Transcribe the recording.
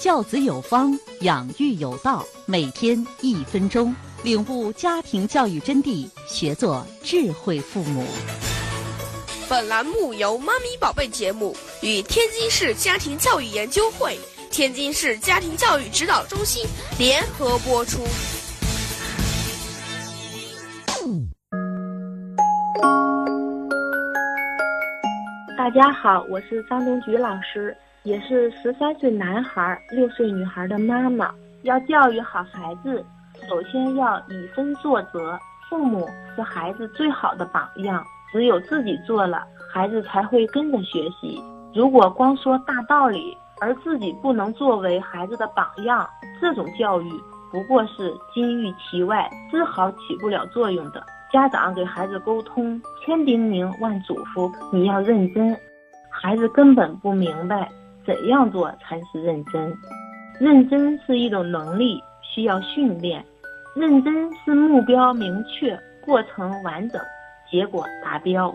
教子有方，养育有道。每天一分钟，领悟家庭教育真谛，学做智慧父母。本栏目由“妈咪宝贝”节目与天津市家庭教育研究会、天津市家庭教育指导中心联合播出。大家好，我是张东菊老师，也是十三岁男孩、六岁女孩的妈妈。要教育好孩子，首先要以身作则，父母是孩子最好的榜样。只有自己做了，孩子才会跟着学习。如果光说大道理，而自己不能作为孩子的榜样，这种教育不过是金玉其外，丝毫起不了作用的。家长给孩子沟通，千叮咛万嘱咐，你要认真。孩子根本不明白怎样做才是认真。认真是一种能力，需要训练。认真是目标明确，过程完整，结果达标。